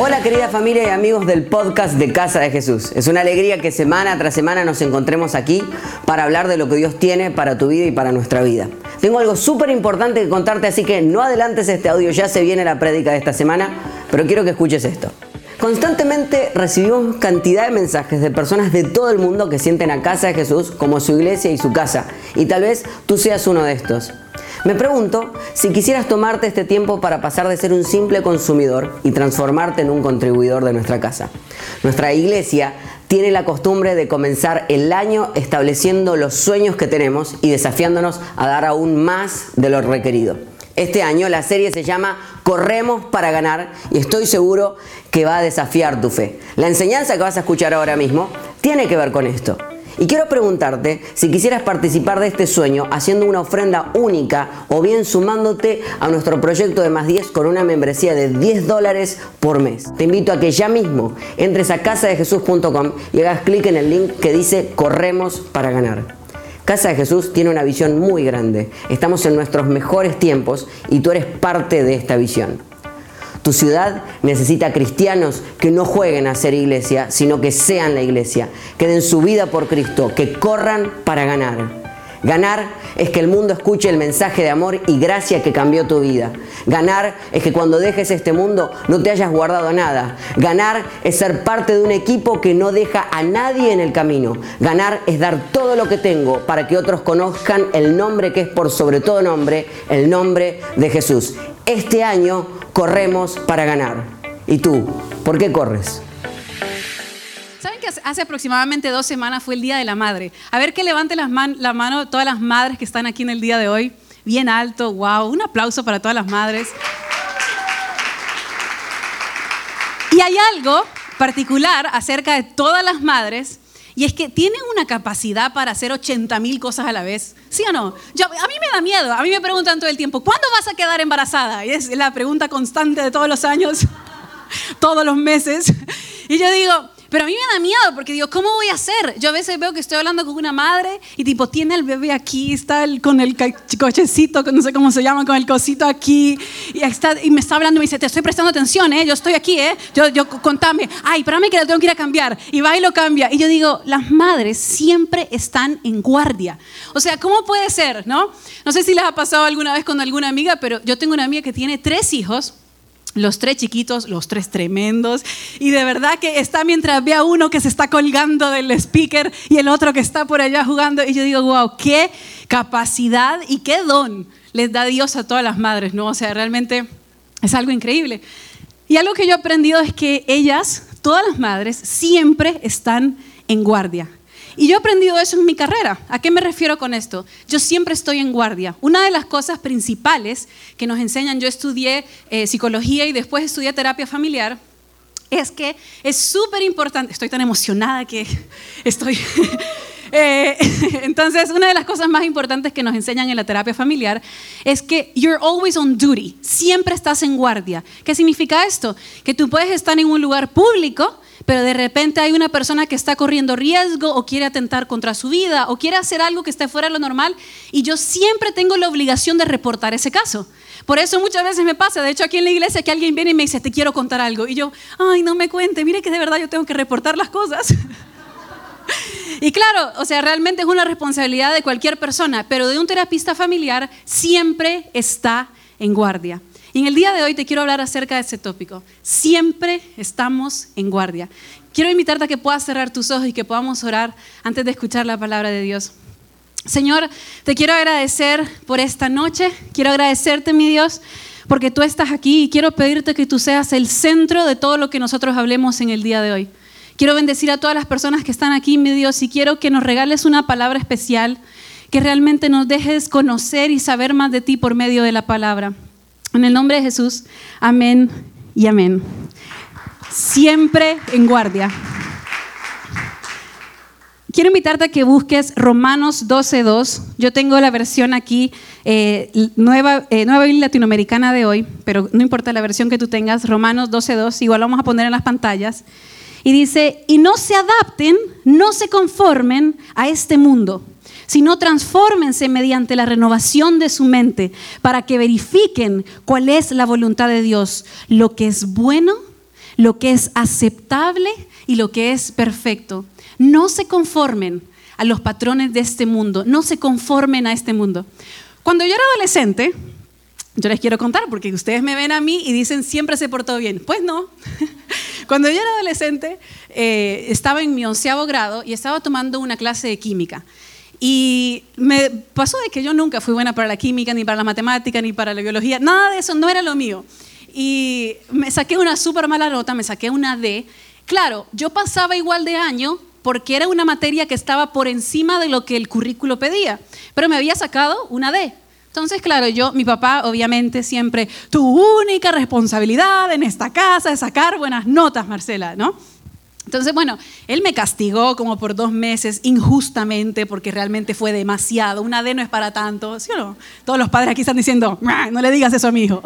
Hola querida familia y amigos del podcast de Casa de Jesús. Es una alegría que semana tras semana nos encontremos aquí para hablar de lo que Dios tiene para tu vida y para nuestra vida. Tengo algo súper importante que contarte, así que no adelantes este audio, ya se viene la prédica de esta semana, pero quiero que escuches esto. Constantemente recibimos cantidad de mensajes de personas de todo el mundo que sienten a Casa de Jesús como su iglesia y su casa, y tal vez tú seas uno de estos. Me pregunto si quisieras tomarte este tiempo para pasar de ser un simple consumidor y transformarte en un contribuidor de nuestra casa. Nuestra iglesia tiene la costumbre de comenzar el año estableciendo los sueños que tenemos y desafiándonos a dar aún más de lo requerido. Este año la serie se llama Corremos para ganar y estoy seguro que va a desafiar tu fe. La enseñanza que vas a escuchar ahora mismo tiene que ver con esto. Y quiero preguntarte si quisieras participar de este sueño haciendo una ofrenda única o bien sumándote a nuestro proyecto de más 10 con una membresía de 10 dólares por mes. Te invito a que ya mismo entres a casadejesús.com y hagas clic en el link que dice Corremos para ganar. Casa de Jesús tiene una visión muy grande. Estamos en nuestros mejores tiempos y tú eres parte de esta visión. Tu ciudad necesita cristianos que no jueguen a ser iglesia, sino que sean la iglesia, que den su vida por Cristo, que corran para ganar. Ganar es que el mundo escuche el mensaje de amor y gracia que cambió tu vida. Ganar es que cuando dejes este mundo no te hayas guardado nada. Ganar es ser parte de un equipo que no deja a nadie en el camino. Ganar es dar todo lo que tengo para que otros conozcan el nombre que es por sobre todo nombre, el nombre de Jesús. Este año corremos para ganar. ¿Y tú? ¿Por qué corres? ¿Saben que hace aproximadamente dos semanas fue el Día de la Madre? A ver que levante las man la mano todas las madres que están aquí en el día de hoy. Bien alto, wow. Un aplauso para todas las madres. Y hay algo particular acerca de todas las madres y es que tienen una capacidad para hacer 80 mil cosas a la vez. ¿Sí o no? A mí me da miedo. A mí me preguntan todo el tiempo, ¿cuándo vas a quedar embarazada? Y es la pregunta constante de todos los años, todos los meses. Y yo digo, pero a mí me da miedo porque digo, ¿cómo voy a hacer? Yo a veces veo que estoy hablando con una madre y tipo, tiene el bebé aquí, está con el cochecito, no sé cómo se llama, con el cosito aquí, y, está, y me está hablando y me dice, te estoy prestando atención, ¿eh? yo estoy aquí, ¿eh? yo, yo contame, ay, espérame que lo tengo que ir a cambiar, y va y lo cambia. Y yo digo, las madres siempre están en guardia. O sea, ¿cómo puede ser, no? No sé si les ha pasado alguna vez con alguna amiga, pero yo tengo una amiga que tiene tres hijos los tres chiquitos, los tres tremendos, y de verdad que está mientras ve uno que se está colgando del speaker y el otro que está por allá jugando, y yo digo, wow, qué capacidad y qué don les da Dios a todas las madres, ¿no? O sea, realmente es algo increíble. Y algo que yo he aprendido es que ellas, todas las madres, siempre están en guardia. Y yo he aprendido eso en mi carrera. ¿A qué me refiero con esto? Yo siempre estoy en guardia. Una de las cosas principales que nos enseñan, yo estudié eh, psicología y después estudié terapia familiar, es que es súper importante, estoy tan emocionada que estoy... Eh, entonces, una de las cosas más importantes que nos enseñan en la terapia familiar es que you're always on duty, siempre estás en guardia. ¿Qué significa esto? Que tú puedes estar en un lugar público, pero de repente hay una persona que está corriendo riesgo o quiere atentar contra su vida o quiere hacer algo que esté fuera de lo normal y yo siempre tengo la obligación de reportar ese caso. Por eso muchas veces me pasa, de hecho aquí en la iglesia que alguien viene y me dice, te quiero contar algo. Y yo, ay, no me cuente, mire que de verdad yo tengo que reportar las cosas. Y claro, o sea, realmente es una responsabilidad de cualquier persona, pero de un terapista familiar siempre está en guardia. Y en el día de hoy te quiero hablar acerca de ese tópico. Siempre estamos en guardia. Quiero invitarte a que puedas cerrar tus ojos y que podamos orar antes de escuchar la palabra de Dios. Señor, te quiero agradecer por esta noche. Quiero agradecerte, mi Dios, porque tú estás aquí y quiero pedirte que tú seas el centro de todo lo que nosotros hablemos en el día de hoy. Quiero bendecir a todas las personas que están aquí, mi Dios, y quiero que nos regales una palabra especial, que realmente nos dejes conocer y saber más de ti por medio de la palabra. En el nombre de Jesús, amén y amén. Siempre en guardia. Quiero invitarte a que busques Romanos 12.2. Yo tengo la versión aquí, eh, nueva, eh, nueva Biblia Latinoamericana de hoy, pero no importa la versión que tú tengas, Romanos 12.2, igual vamos a poner en las pantallas. Y dice, y no se adapten, no se conformen a este mundo sino transfórmense mediante la renovación de su mente para que verifiquen cuál es la voluntad de Dios, lo que es bueno, lo que es aceptable y lo que es perfecto. No se conformen a los patrones de este mundo, no se conformen a este mundo. Cuando yo era adolescente, yo les quiero contar porque ustedes me ven a mí y dicen siempre se portó bien. Pues no. Cuando yo era adolescente, eh, estaba en mi onceavo grado y estaba tomando una clase de química. Y me pasó de que yo nunca fui buena para la química, ni para la matemática, ni para la biología. Nada de eso, no era lo mío. Y me saqué una súper mala nota, me saqué una D. Claro, yo pasaba igual de año porque era una materia que estaba por encima de lo que el currículo pedía, pero me había sacado una D. Entonces, claro, yo, mi papá, obviamente, siempre, tu única responsabilidad en esta casa es sacar buenas notas, Marcela, ¿no? Entonces, bueno, él me castigó como por dos meses injustamente porque realmente fue demasiado. Una D no es para tanto, ¿sí o no? Todos los padres aquí están diciendo, no le digas eso a mi hijo.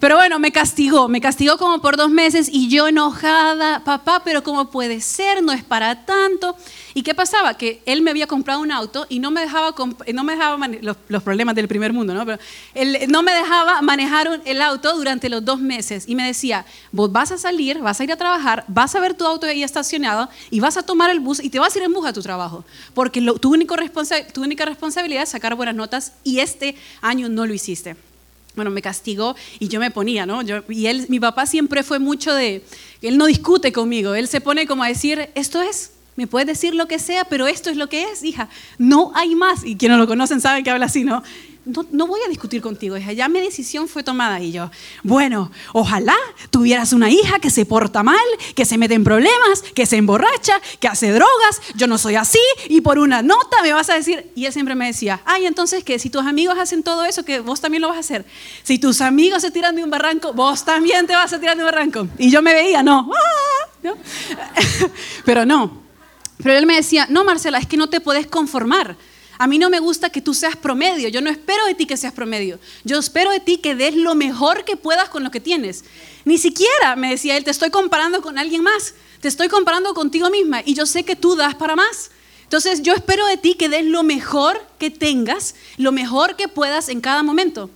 Pero bueno, me castigó, me castigó como por dos meses y yo enojada, papá, pero ¿cómo puede ser? No es para tanto. ¿Y qué pasaba? Que él me había comprado un auto y no me dejaba, no me dejaba los, problemas del primer mundo, ¿no? Pero él no me dejaba manejar el auto durante los dos meses y me decía, vos vas a salir, vas a ir a trabajar, vas a ver tu auto ahí estacionado y vas a tomar el bus y te vas a ir en bus a tu trabajo, porque tu, único tu única responsabilidad es sacar buenas notas y este año no lo hiciste bueno, me castigó y yo me ponía, ¿no? y él, mi papá siempre fue mucho de, él no discute conmigo, él se pone como a decir, esto es, me puedes decir lo que sea, pero esto es lo que es, hija, no hay más. Y quienes lo conocen saben que habla así, ¿no? No, voy a discutir contigo, hija, ya mi decisión fue tomada. Y yo, bueno, ojalá tuvieras una hija que se porta mal, que se mete en problemas, que se emborracha, que hace drogas, yo no soy así, y por una nota me vas a decir, y él siempre me decía, ay, entonces que si tus amigos hacen todo eso, que vos también lo vas a hacer. Si tus amigos se tiran de un barranco, vos también te vas a tirar de un barranco. Y yo me veía, no, ¿No? pero no. Pero él me decía, no, Marcela, es que no te puedes conformar. A mí no me gusta que tú seas promedio. Yo no espero de ti que seas promedio. Yo espero de ti que des lo mejor que puedas con lo que tienes. Ni siquiera, me decía él, te estoy comparando con alguien más. Te estoy comparando contigo misma y yo sé que tú das para más. Entonces yo espero de ti que des lo mejor que tengas, lo mejor que puedas en cada momento.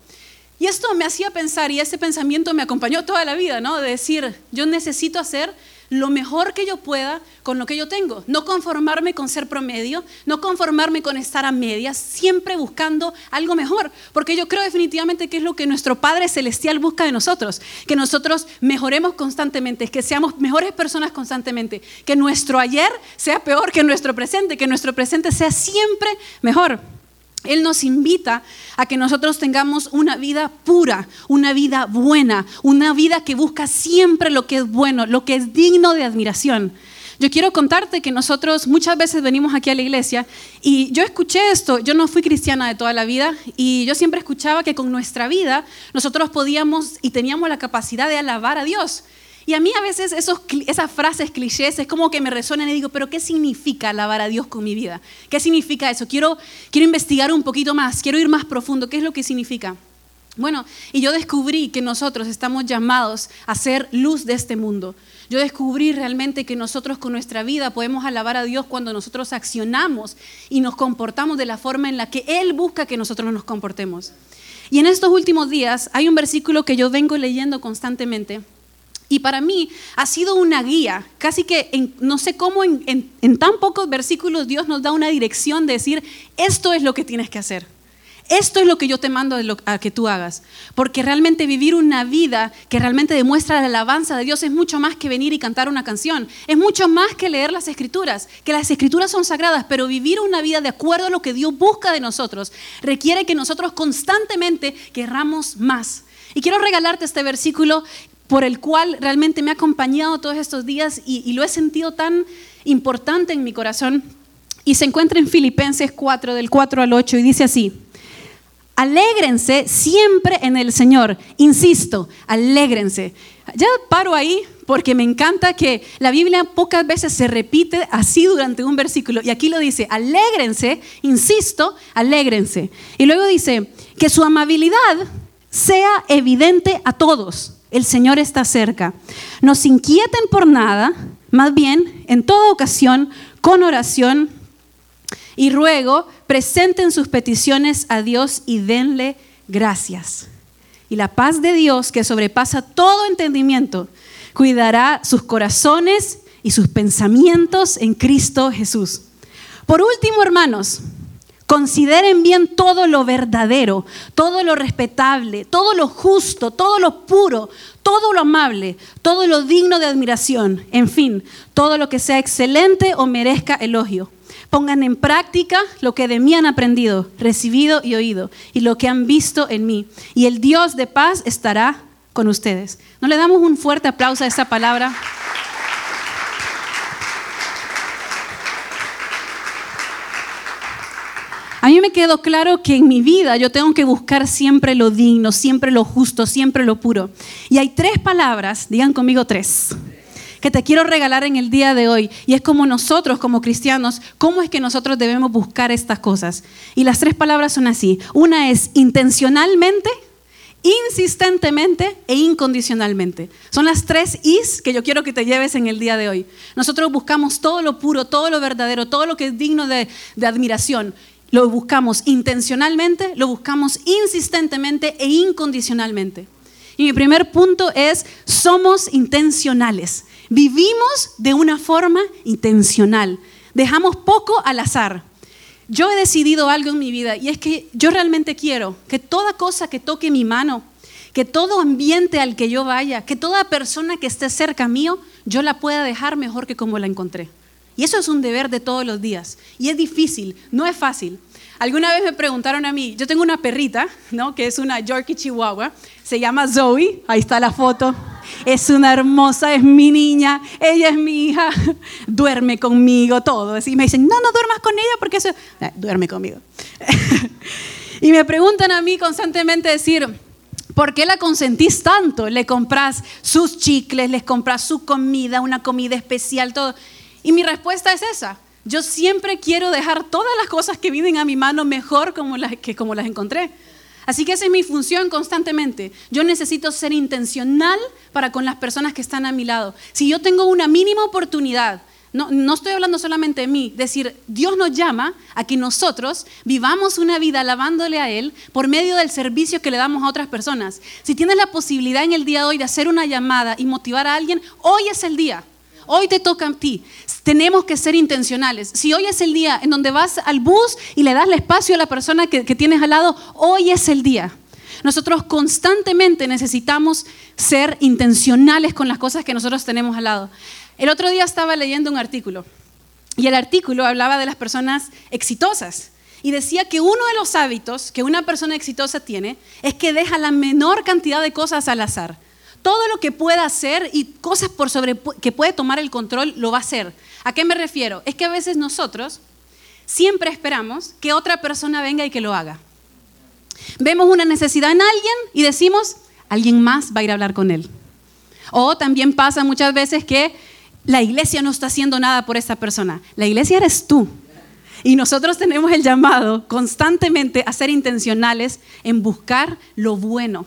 Y esto me hacía pensar y ese pensamiento me acompañó toda la vida, ¿no? De decir, yo necesito hacer lo mejor que yo pueda con lo que yo tengo. No conformarme con ser promedio, no conformarme con estar a medias, siempre buscando algo mejor. Porque yo creo definitivamente que es lo que nuestro Padre Celestial busca de nosotros. Que nosotros mejoremos constantemente, que seamos mejores personas constantemente. Que nuestro ayer sea peor que nuestro presente, que nuestro presente sea siempre mejor. Él nos invita a que nosotros tengamos una vida pura, una vida buena, una vida que busca siempre lo que es bueno, lo que es digno de admiración. Yo quiero contarte que nosotros muchas veces venimos aquí a la iglesia y yo escuché esto, yo no fui cristiana de toda la vida y yo siempre escuchaba que con nuestra vida nosotros podíamos y teníamos la capacidad de alabar a Dios. Y a mí a veces esos, esas frases clichés es como que me resuenan y digo, pero ¿qué significa alabar a Dios con mi vida? ¿Qué significa eso? Quiero, quiero investigar un poquito más, quiero ir más profundo. ¿Qué es lo que significa? Bueno, y yo descubrí que nosotros estamos llamados a ser luz de este mundo. Yo descubrí realmente que nosotros con nuestra vida podemos alabar a Dios cuando nosotros accionamos y nos comportamos de la forma en la que Él busca que nosotros nos comportemos. Y en estos últimos días hay un versículo que yo vengo leyendo constantemente y para mí ha sido una guía, casi que no sé cómo en, tan pocos versículos Dios nos da una dirección de decir, esto es lo que tienes que hacer. Esto es lo que yo te mando a que tú hagas. Porque realmente vivir una vida que realmente demuestra la alabanza de Dios es mucho más que venir y cantar una canción. Es mucho más que leer las escrituras. Que las escrituras son sagradas, pero vivir una vida de acuerdo a lo que Dios busca de nosotros requiere que nosotros constantemente querramos más. Y quiero regalarte este versículo por el cual realmente me ha acompañado todos estos días y, lo he sentido tan importante en mi corazón. Y se encuentra en Filipenses 4, del 4 al 8, y dice así, alégrense siempre en el Señor, insisto, alégrense. Ya paro ahí porque me encanta que la Biblia pocas veces se repite así durante un versículo, y aquí lo dice, alégrense, insisto, alégrense. Y luego dice, que su amabilidad sea evidente a todos el Señor está cerca. No se inquieten por nada, más bien, en toda ocasión, con oración y ruego, presenten sus peticiones a Dios y denle gracias. y la paz de Dios, que sobrepasa todo entendimiento, cuidará sus corazones y sus pensamientos en Cristo Jesús. Por último, hermanos, consideren bien todo lo verdadero, todo lo respetable, todo lo justo, todo lo puro, todo lo amable, todo lo digno de admiración, en fin, todo lo que sea excelente o merezca elogio. Pongan en práctica lo que de mí han aprendido, recibido y oído, y lo que han visto en mí. Y el Dios de paz estará con ustedes. ¿No le damos un fuerte aplauso a esa palabra? A mí me quedó claro que en mi vida yo tengo que buscar siempre lo digno, siempre lo justo, siempre lo puro. Y hay tres palabras, digan conmigo tres, que te quiero regalar en el día de hoy. Y es como nosotros, como cristianos, cómo es que nosotros debemos buscar estas cosas. Y las tres palabras son así. Una es intencionalmente, insistentemente e incondicionalmente. Son las tres is que yo quiero que te lleves en el día de hoy. Nosotros buscamos todo lo puro, todo lo verdadero, todo lo que es digno de, de admiración lo buscamos intencionalmente, lo buscamos insistentemente e incondicionalmente. Y mi primer punto es, somos intencionales. Vivimos de una forma intencional. Dejamos poco al azar. Yo he decidido algo en mi vida y es que yo realmente quiero que toda cosa que toque mi mano, que todo ambiente al que yo vaya, que toda persona que esté cerca mío, yo la pueda dejar mejor que como la encontré. Y eso es un deber de todos los días. Y es difícil, no es fácil. Alguna vez me preguntaron a mí, yo tengo una perrita, ¿no? Que es una Yorkie Chihuahua, se llama Zoe, ahí está la foto. Es una hermosa, es mi niña, ella es mi hija, duerme conmigo, todo. Y me dicen, no, no duermas con ella porque eso... Eh, duerme conmigo. y me preguntan a mí constantemente decir, ¿Por qué la consentís tanto? Le compras sus chicles, les compras su comida, una comida especial, todo. Y mi respuesta es esa. Yo siempre quiero dejar todas las cosas que vienen a mi mano mejor como las, que como las encontré. Así que esa es mi función constantemente. Yo necesito ser intencional para con las personas que están a mi lado. Si yo tengo una mínima oportunidad, no, no estoy hablando solamente de mí, decir, Dios nos llama a que nosotros vivamos una vida alabándole a Él por medio del servicio que le damos a otras personas. Si tienes la posibilidad en el día de hoy de hacer una llamada y motivar a alguien, hoy es el día. Hoy te toca a ti. Tenemos que ser intencionales. Si hoy es el día en donde vas al bus y le das el espacio a la persona que, tienes al lado, hoy es el día. Nosotros constantemente necesitamos ser intencionales con las cosas que nosotros tenemos al lado. El otro día estaba leyendo un artículo y el artículo hablaba de las personas exitosas y decía que uno de los hábitos que una persona exitosa tiene es que deja la menor cantidad de cosas al azar todo lo que pueda hacer y cosas por sobre que puede tomar el control lo va a hacer. ¿A qué me refiero? Es que a veces nosotros siempre esperamos que otra persona venga y que lo haga. Vemos una necesidad en alguien y decimos, alguien más va a ir a hablar con él. O también pasa muchas veces que la iglesia no está haciendo nada por esa persona. La iglesia eres tú. Y nosotros tenemos el llamado constantemente a ser intencionales en buscar lo bueno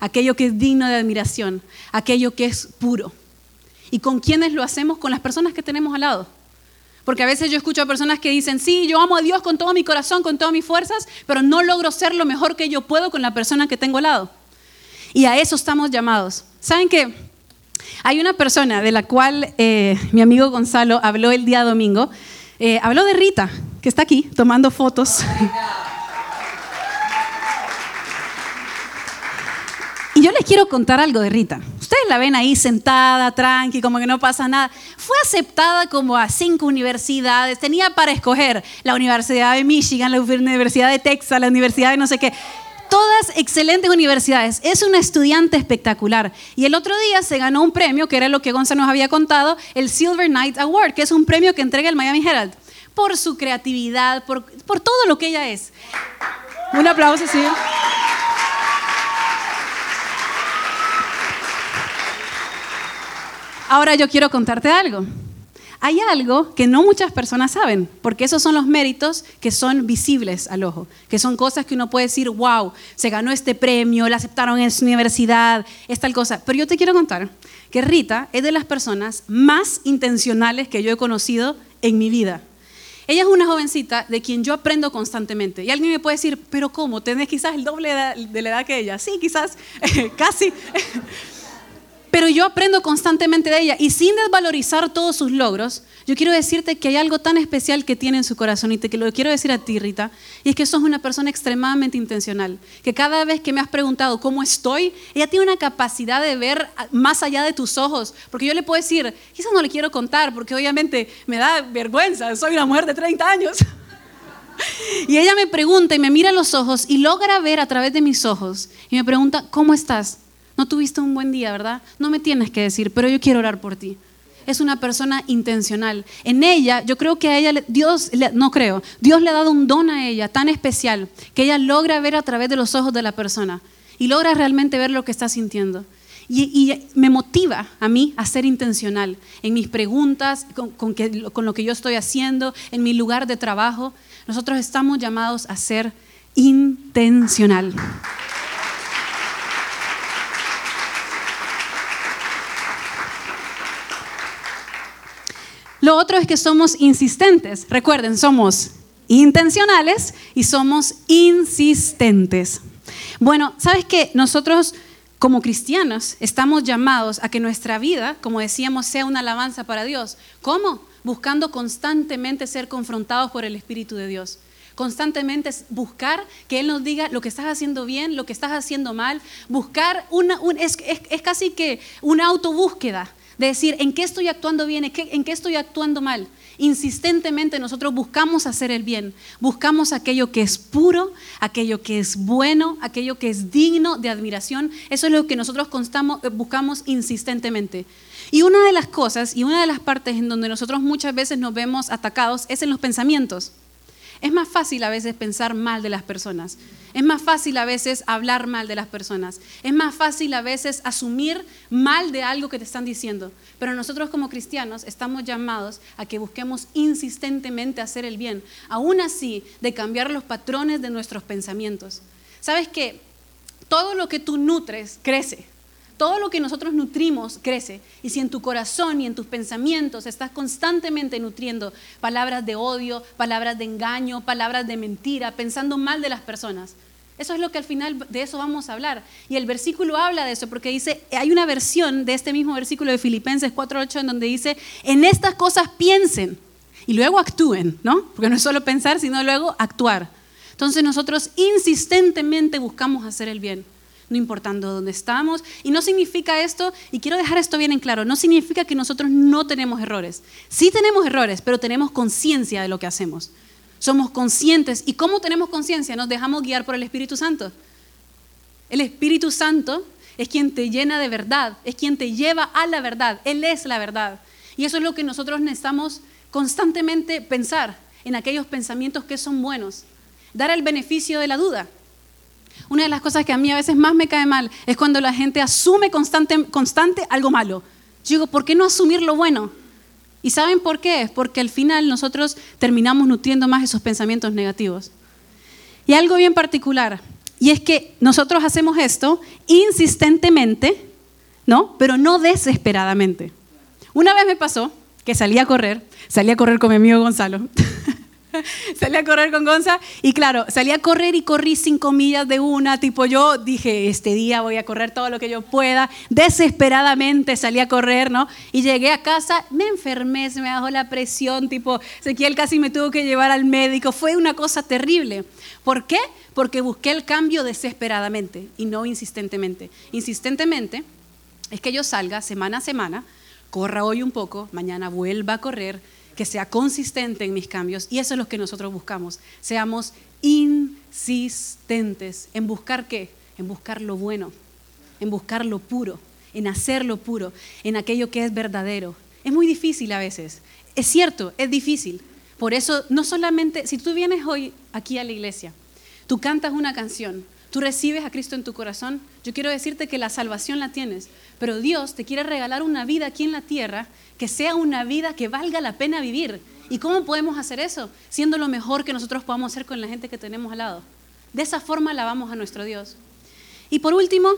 aquello que es digno de admiración, aquello que es puro. ¿Y con quiénes lo hacemos? Con las personas que tenemos al lado. Porque a veces yo escucho a personas que dicen, sí, yo amo a Dios con todo mi corazón, con todas mis fuerzas, pero no logro ser lo mejor que yo puedo con la persona que tengo al lado. Y a eso estamos llamados. ¿Saben qué? Hay una persona de la cual eh, mi amigo Gonzalo habló el día domingo. Eh, habló de Rita, que está aquí tomando fotos. yo les quiero contar algo de Rita. Ustedes la ven ahí sentada, tranqui, como que no pasa nada. Fue aceptada como a cinco universidades. Tenía para escoger la Universidad de Michigan, la Universidad de Texas, la Universidad de no sé qué. Todas excelentes universidades. Es una estudiante espectacular. Y el otro día se ganó un premio, que era lo que Gonzalo nos había contado, el Silver Knight Award, que es un premio que entrega el Miami Herald. Por su creatividad, por, por todo lo que ella es. Un aplauso, sí. Ahora yo quiero contarte algo. Hay algo que no muchas personas saben, porque esos son los méritos que son visibles al ojo, que son cosas que uno puede decir, wow, se ganó este premio, la aceptaron en su universidad, es tal cosa. Pero yo te quiero contar que Rita es de las personas más intencionales que yo he conocido en mi vida. Ella es una jovencita de quien yo aprendo constantemente. Y alguien me puede decir, pero ¿cómo? ¿Tenés quizás el doble de la edad que ella? Sí, quizás, casi. Pero yo aprendo constantemente de ella y sin desvalorizar todos sus logros, yo quiero decirte que hay algo tan especial que tiene en su corazón y te lo quiero decir a ti, Rita, y es que sos una persona extremadamente intencional, que cada vez que me has preguntado cómo estoy, ella tiene una capacidad de ver más allá de tus ojos, porque yo le puedo decir, quizás no le quiero contar, porque obviamente me da vergüenza, soy una mujer de 30 años. Y ella me pregunta y me mira los ojos y logra ver a través de mis ojos y me pregunta, ¿cómo estás? No tuviste un buen día, ¿verdad? No me tienes que decir, pero yo quiero orar por ti. Es una persona intencional. En ella, yo creo que a ella, Dios, no creo, Dios le ha dado un don a ella tan especial que ella logra ver a través de los ojos de la persona y logra realmente ver lo que está sintiendo. Y, me motiva a mí a ser intencional en mis preguntas, con, lo que yo estoy haciendo, en mi lugar de trabajo. Nosotros estamos llamados a ser intencional. Lo otro es que somos insistentes. Recuerden, somos intencionales y somos insistentes. Bueno, ¿sabes qué? Nosotros como cristianos estamos llamados a que nuestra vida, como decíamos, sea una alabanza para Dios. ¿Cómo? Buscando constantemente ser confrontados por el Espíritu de Dios. Constantemente buscar que Él nos diga lo que estás haciendo bien, lo que estás haciendo mal. Buscar una, es, es casi que una autobúsqueda de decir en qué estoy actuando bien, en qué, estoy actuando mal. Insistentemente nosotros buscamos hacer el bien, buscamos aquello que es puro, aquello que es bueno, aquello que es digno de admiración. Eso es lo que nosotros eh, buscamos insistentemente. Y una de las cosas y una de las partes en donde nosotros muchas veces nos vemos atacados es en los pensamientos. Es más fácil a veces pensar mal de las personas. Es más fácil a veces hablar mal de las personas. Es más fácil a veces asumir mal de algo que te están diciendo. Pero nosotros como cristianos estamos llamados a que busquemos insistentemente hacer el bien. Aún así, de cambiar los patrones de nuestros pensamientos. ¿Sabes qué? Todo lo que tú nutres crece. Todo lo que nosotros nutrimos crece. Y si en tu corazón y en tus pensamientos estás constantemente nutriendo palabras de odio, palabras de engaño, palabras de mentira, pensando mal de las personas, eso es lo que al final de eso vamos a hablar. Y el versículo habla de eso porque dice, hay una versión de este mismo versículo de Filipenses 4.8 en donde dice, en estas cosas piensen y luego actúen, ¿no? Porque no es solo pensar, sino luego actuar. Entonces nosotros insistentemente buscamos hacer el bien no importando dónde estamos. Y no significa esto, y quiero dejar esto bien en claro, no significa que nosotros no tenemos errores. Sí tenemos errores, pero tenemos conciencia de lo que hacemos. Somos conscientes. ¿Y cómo tenemos conciencia? Nos dejamos guiar por el Espíritu Santo. El Espíritu Santo es quien te llena de verdad, es quien te lleva a la verdad. Él es la verdad. Y eso es lo que nosotros necesitamos constantemente pensar en aquellos pensamientos que son buenos. Dar el beneficio de la duda. Una de las cosas que a mí a veces más me cae mal es cuando la gente asume constante, constante algo malo. Yo digo, ¿por qué no asumir lo bueno? ¿Y saben por qué? Porque al final nosotros terminamos nutriendo más esos pensamientos negativos. Y algo bien particular, y es que nosotros hacemos esto insistentemente, ¿no? Pero no desesperadamente. Una vez me pasó que salí a correr, salí a correr con mi amigo Gonzalo. salí a correr con Gonza y claro, salí a correr y corrí cinco millas de una, tipo yo dije, este día voy a correr todo lo que yo pueda, desesperadamente salí a correr, ¿no? Y llegué a casa, me enfermé, se me bajó la presión, tipo, Ezequiel casi me tuvo que llevar al médico, fue una cosa terrible. ¿Por qué? Porque busqué el cambio desesperadamente y no insistentemente. Insistentemente es que yo salga semana a semana, corra hoy un poco, mañana vuelva a correr, que sea consistente en mis cambios y eso es lo que nosotros buscamos. Seamos insistentes en buscar qué? En buscar lo bueno, en buscar lo puro, en hacer lo puro, en aquello que es verdadero. Es muy difícil a veces. Es cierto, es difícil. Por eso, no solamente, si tú vienes hoy aquí a la iglesia, tú cantas una canción, tú recibes a Cristo en tu corazón, yo quiero decirte que la salvación la tienes, pero Dios te quiere regalar una vida aquí en la tierra que sea una vida que valga la pena vivir. ¿Y cómo podemos hacer eso? Siendo lo mejor que nosotros podamos hacer con la gente que tenemos al lado. De esa forma alabamos a nuestro Dios. Y por último,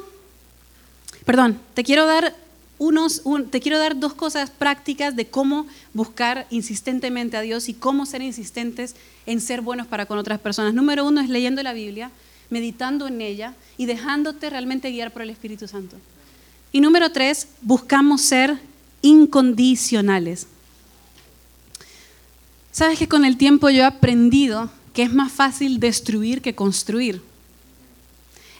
perdón, te quiero dar unos, te quiero dar dos cosas prácticas de cómo buscar insistentemente a Dios y cómo ser insistentes en ser buenos para con otras personas. Número uno es leyendo la Biblia, meditando en ella y dejándote realmente guiar por el Espíritu Santo. Y número tres, buscamos ser incondicionales. Sabes que con el tiempo yo he aprendido que es más fácil destruir que construir.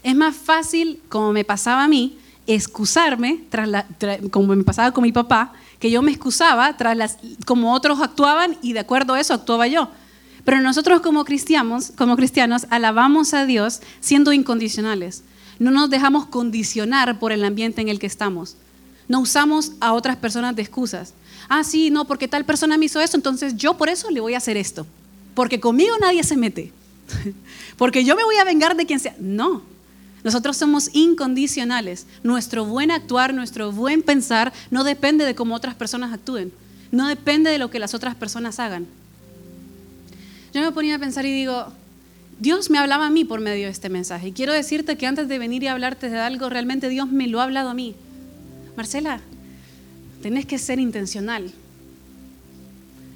Es más fácil, como me pasaba a mí, excusarme, tras como me pasaba con mi papá, que yo me excusaba tras las, como otros actuaban y de acuerdo a eso actuaba yo. Pero nosotros como cristianos, como cristianos alabamos a Dios siendo incondicionales. No nos dejamos condicionar por el ambiente en el que estamos. No usamos a otras personas de excusas. Ah, sí, no, porque tal persona me hizo eso, entonces yo por eso le voy a hacer esto. Porque conmigo nadie se mete. porque yo me voy a vengar de quien sea. No, nosotros somos incondicionales. Nuestro buen actuar, nuestro buen pensar no depende de cómo otras personas actúen. No depende de lo que las otras personas hagan. Yo me ponía a pensar y digo, Dios me hablaba a mí por medio de este mensaje. Y quiero decirte que antes de venir y hablarte de algo, realmente Dios me lo ha hablado a mí. Marcela, tenés que ser intencional.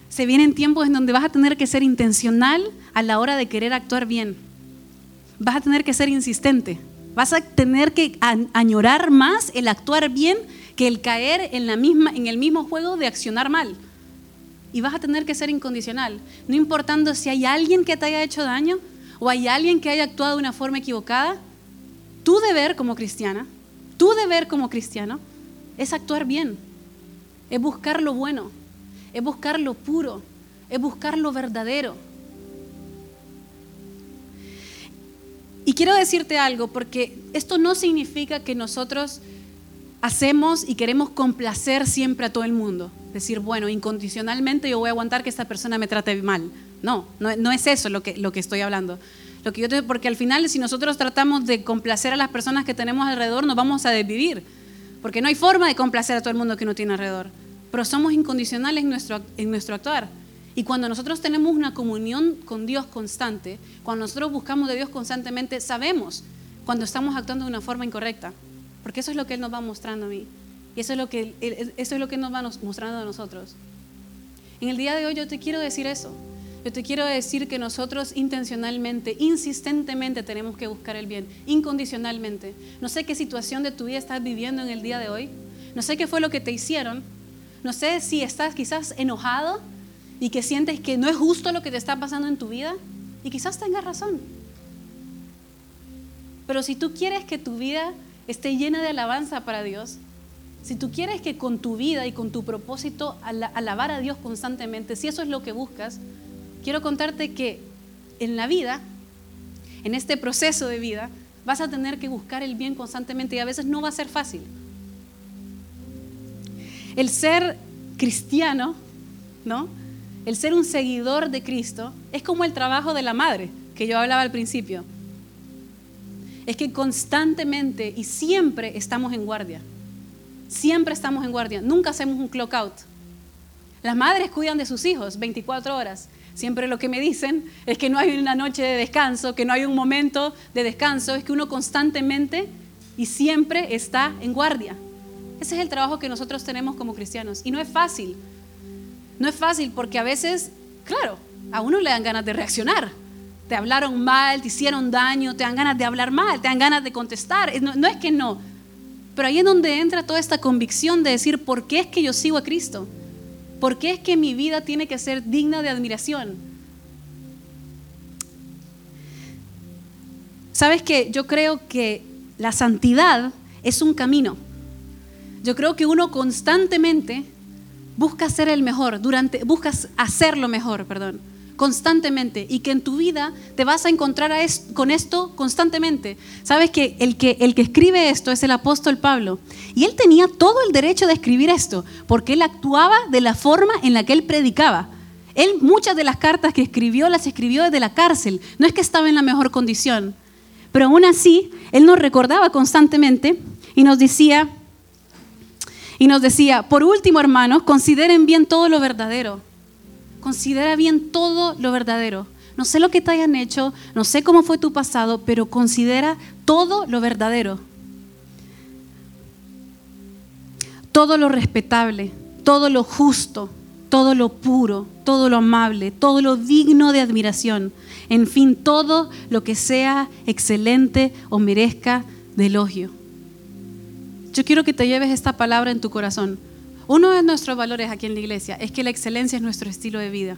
Se vienen tiempos en donde vas a tener que ser intencional a la hora de querer actuar bien. Vas a tener que ser insistente. Vas a tener que añorar más el actuar bien que el caer en, la misma, en el mismo juego de accionar mal. Y vas a tener que ser incondicional, no importando si hay alguien que te haya hecho daño o hay alguien que haya actuado de una forma equivocada. Tu deber como cristiana, tu deber como cristiano, es actuar bien, es buscar lo bueno, es buscar lo puro, es buscar lo verdadero. Y quiero decirte algo, porque esto no significa que nosotros hacemos y queremos complacer siempre a todo el mundo. Decir, bueno, incondicionalmente yo voy a aguantar que esta persona me trate mal. No, no, es eso lo que, lo que estoy hablando. Lo que yo porque al final, si nosotros tratamos de complacer a las personas que tenemos alrededor, nos vamos a desvivir. Porque no hay forma de complacer a todo el mundo que uno tiene alrededor. Pero somos incondicionales en nuestro, en nuestro actuar. Y cuando nosotros tenemos una comunión con Dios constante, cuando nosotros buscamos de Dios constantemente, sabemos cuando estamos actuando de una forma incorrecta. Porque eso es lo que Él nos va mostrando a mí. Y eso es lo que, eso es lo que nos va mostrando a nosotros. En el día de hoy yo te quiero decir eso. Yo te quiero decir que nosotros intencionalmente, insistentemente tenemos que buscar el bien, incondicionalmente. No sé qué situación de tu vida estás viviendo en el día de hoy. No sé qué fue lo que te hicieron. No sé si estás quizás enojado y que sientes que no es justo lo que te está pasando en tu vida, y quizás tengas razón. Pero si tú quieres que tu vida esté llena de alabanza para Dios, si tú quieres que con tu vida y con tu propósito alabar a Dios constantemente, si eso es lo que buscas, quiero contarte que en la vida, en este proceso de vida, vas a tener que buscar el bien constantemente y a veces no va a ser fácil. El ser cristiano, ¿no? El ser un seguidor de Cristo es como el trabajo de la madre, que yo hablaba al principio. Es que constantemente y siempre estamos en guardia. Siempre estamos en guardia. Nunca hacemos un clock out. Las madres cuidan de sus hijos 24 horas. Siempre lo que me dicen es que no hay una noche de descanso, que no hay un momento de descanso, es que uno constantemente y siempre está en guardia. Ese es el trabajo que nosotros tenemos como cristianos. Y no es fácil, no es fácil porque a veces, claro, a uno le dan ganas de reaccionar. Te hablaron mal, te hicieron daño, te dan ganas de hablar mal, te dan ganas de contestar. No, es que no. Pero ahí es donde entra toda esta convicción de decir, ¿por qué es que yo sigo a Cristo? ¿Por qué es que mi vida tiene que ser digna de admiración? Sabes que yo creo que la santidad es un camino. Yo creo que uno constantemente Busca ser el mejor, durante, buscas hacerlo mejor, perdón, constantemente y que en tu vida te vas a encontrar con esto constantemente. Sabes que el, que el que escribe esto es el apóstol Pablo y él tenía todo el derecho de escribir esto porque él actuaba de la forma en la que él predicaba. Él muchas de las cartas que escribió las escribió desde la cárcel, no es que estaba en la mejor condición, pero aún así él nos recordaba constantemente y nos decía, y nos decía, por último, hermanos, consideren bien todo lo verdadero. Considera bien todo lo verdadero. No sé lo que te hayan hecho, no sé cómo fue tu pasado, pero considera todo lo verdadero. todo lo respetable, todo lo justo, todo lo puro, todo lo amable, todo lo digno de admiración, en fin, todo lo que sea excelente o merezca de elogio. Yo quiero que te lleves esta palabra en tu corazón. Uno de nuestros valores aquí en la iglesia es que la excelencia es nuestro estilo de vida.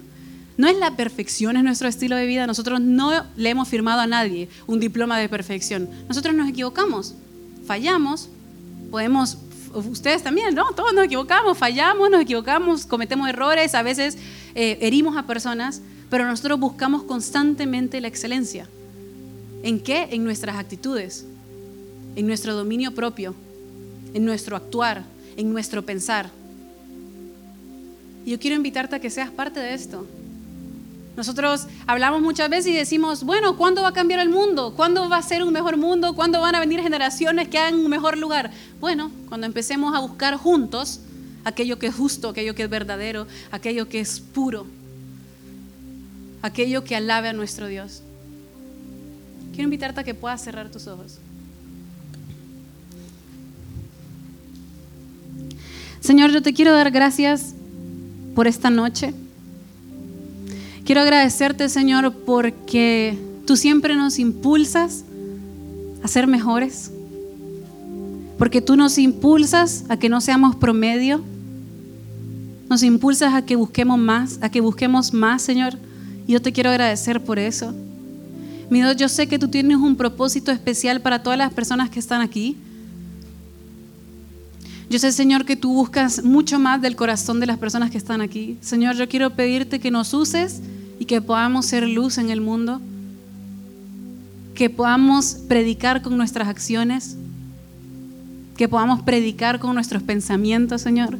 No es la perfección, es nuestro estilo de vida. Nosotros no le hemos firmado a nadie un diploma de perfección. Nosotros nos equivocamos, fallamos, podemos, ustedes también, ¿no? Todos nos equivocamos, fallamos, nos equivocamos, cometemos errores, a veces eh, herimos a personas, pero nosotros buscamos constantemente la excelencia. ¿En qué? En nuestras actitudes, en nuestro dominio propio, en nuestro actuar, en nuestro pensar. Y yo quiero invitarte a que seas parte de esto. Nosotros hablamos muchas veces y decimos, bueno, ¿cuándo va a cambiar el mundo? ¿Cuándo va a ser un mejor mundo? ¿Cuándo van a venir generaciones que hagan un mejor lugar? Bueno, cuando empecemos a buscar juntos aquello que es justo, aquello que es verdadero, aquello que es puro, aquello que alabe a nuestro Dios. Quiero invitarte a que puedas cerrar tus ojos. Señor, yo te quiero dar gracias por esta noche. Quiero agradecerte, Señor, porque tú siempre nos impulsas a ser mejores. Porque tú nos impulsas a que no seamos promedio. Nos impulsas a que busquemos más, a que busquemos más, Señor. Y yo te quiero agradecer por eso. Mi Dios, yo sé que tú tienes un propósito especial para todas las personas que están aquí. Yo sé, Señor, que tú buscas mucho más del corazón de las personas que están aquí. Señor, yo quiero pedirte que nos uses y que podamos ser luz en el mundo, que podamos predicar con nuestras acciones, que podamos predicar con nuestros pensamientos, Señor,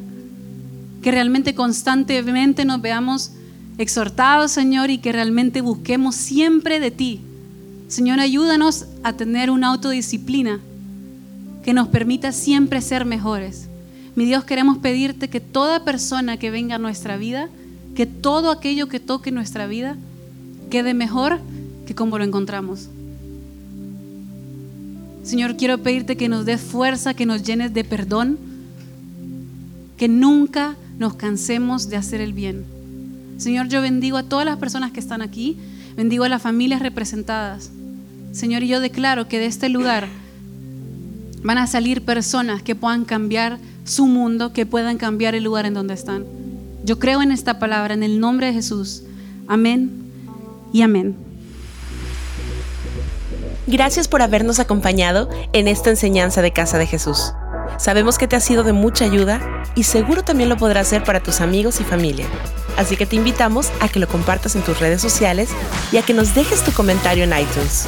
que realmente constantemente nos veamos exhortados, Señor, y que realmente busquemos siempre de ti. Señor, ayúdanos a tener una autodisciplina que nos permita siempre ser mejores. Mi Dios, queremos pedirte que toda persona que venga a nuestra vida, que todo aquello que toque nuestra vida, quede mejor que como lo encontramos. Señor, quiero pedirte que nos des fuerza, que nos llenes de perdón, que nunca nos cansemos de hacer el bien. Señor, yo bendigo a todas las personas que están aquí, bendigo a las familias representadas. Señor, y yo declaro que de este lugar Van a salir personas que puedan cambiar su mundo, que puedan cambiar el lugar en donde están. Yo creo en esta palabra, en el nombre de Jesús. Amén y amén. Gracias por habernos acompañado en esta enseñanza de Casa de Jesús. Sabemos que te ha sido de mucha ayuda y seguro también lo podrás hacer para tus amigos y familia. Así que te invitamos a que lo compartas en tus redes sociales y a que nos dejes tu comentario en iTunes.